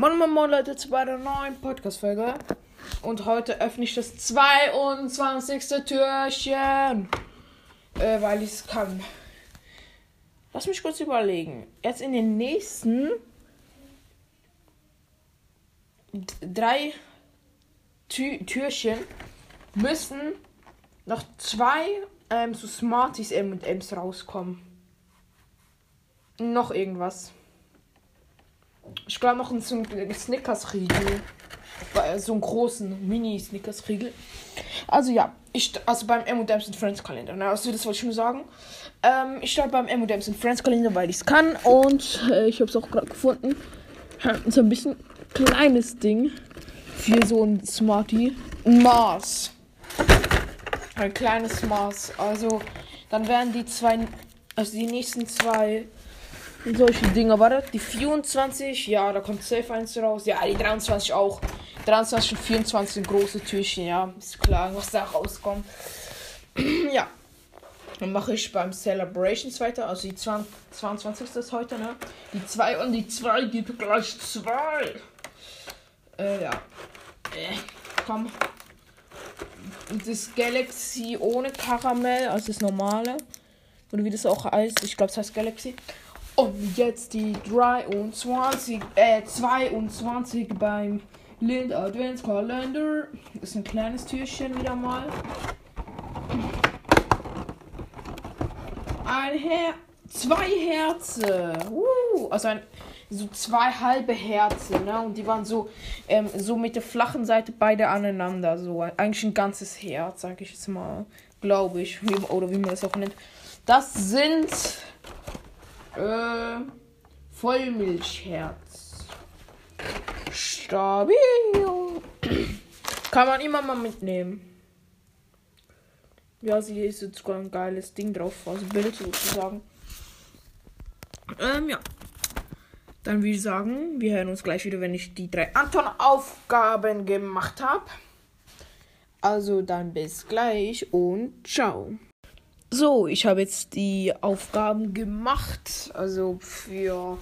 Moin Moin Moin Leute zu bei der neuen Podcast-Folge. Und heute öffne ich das 22. Türchen. Äh, weil ich es kann. Lass mich kurz überlegen. Jetzt in den nächsten drei Tü Türchen müssen noch zwei ähm, so Smarties M&M's rauskommen. Noch irgendwas. Ich glaube noch so ein Snickers-Riegel. So einen großen Mini-Snickers-Riegel. Also ja, ich, also beim M&M's Friends Kalender. Ne? Also das wollte ich nur sagen. Ähm, ich starte beim M&M's Friends Kalender, weil ich es kann. Und äh, ich habe es auch gerade gefunden. So ein bisschen kleines Ding für so ein Smartie. Ein Maß. Ein kleines Maß. Also dann werden die zwei, also die nächsten zwei solche Dinger. Warte, die 24, ja, da kommt safe eins raus. Ja, die 23 auch. 23 und 24 sind große Türchen, ja. Ist klar, was da rauskommt. ja. Dann mache ich beim Celebrations weiter. Also die 20, 22 ist heute, ne? Die 2 und die 2 gibt gleich 2. Äh, ja. Äh, komm. Das Galaxy ohne Karamell, also das normale. Oder wie das auch heißt. Ich glaube, es heißt Galaxy. Und jetzt die 23, äh, 22 beim Lind Adventskalender. Ist ein kleines Türchen wieder mal. Ein Her zwei Herze. Uh, also ein, so zwei halbe Herzen, ne? Und die waren so, ähm, so mit der flachen Seite beide aneinander. So eigentlich ein ganzes Herz, sag ich jetzt mal. Glaube ich. Oder wie man das auch nennt. Das sind äh, Vollmilchherz. Stabil. Kann man immer mal mitnehmen. Ja, sie ist jetzt sogar ein geiles Ding drauf, also Bild sozusagen. Ähm, ja. Dann würde ich sagen, wir hören uns gleich wieder, wenn ich die drei Anton-Aufgaben gemacht habe. Also dann bis gleich und ciao. So, ich habe jetzt die Aufgaben gemacht. Also für.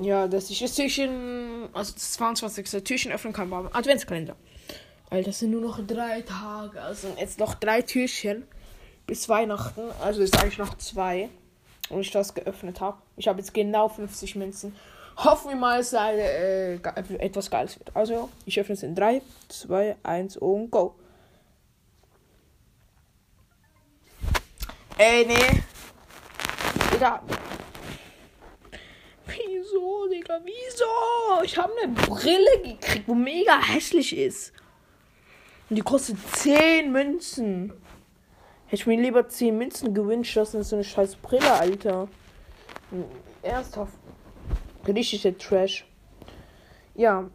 Ja, dass ich das Türchen, also das 22. Türchen öffnen kann beim Adventskalender. Weil das sind nur noch drei Tage. Also jetzt noch drei Türchen bis Weihnachten. Also ist eigentlich noch zwei. Und ich das geöffnet habe. Ich habe jetzt genau 50 Münzen. Hoffen wir mal, dass es äh, etwas Geiles wird. Also, ich öffne es in 3, 2, 1 und go. Ey, nee. Digga. Wieso, Digga? Wieso? Ich habe eine Brille gekriegt, wo mega hässlich ist. Und die kostet 10 Münzen. Hätte ich mir lieber 10 Münzen gewünscht, das ist so eine scheiß Brille, Alter. Ernsthaft. Richtige Trash. Ja.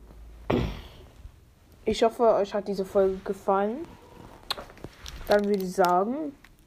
Ich hoffe, euch hat diese Folge gefallen. Dann würde ich sagen,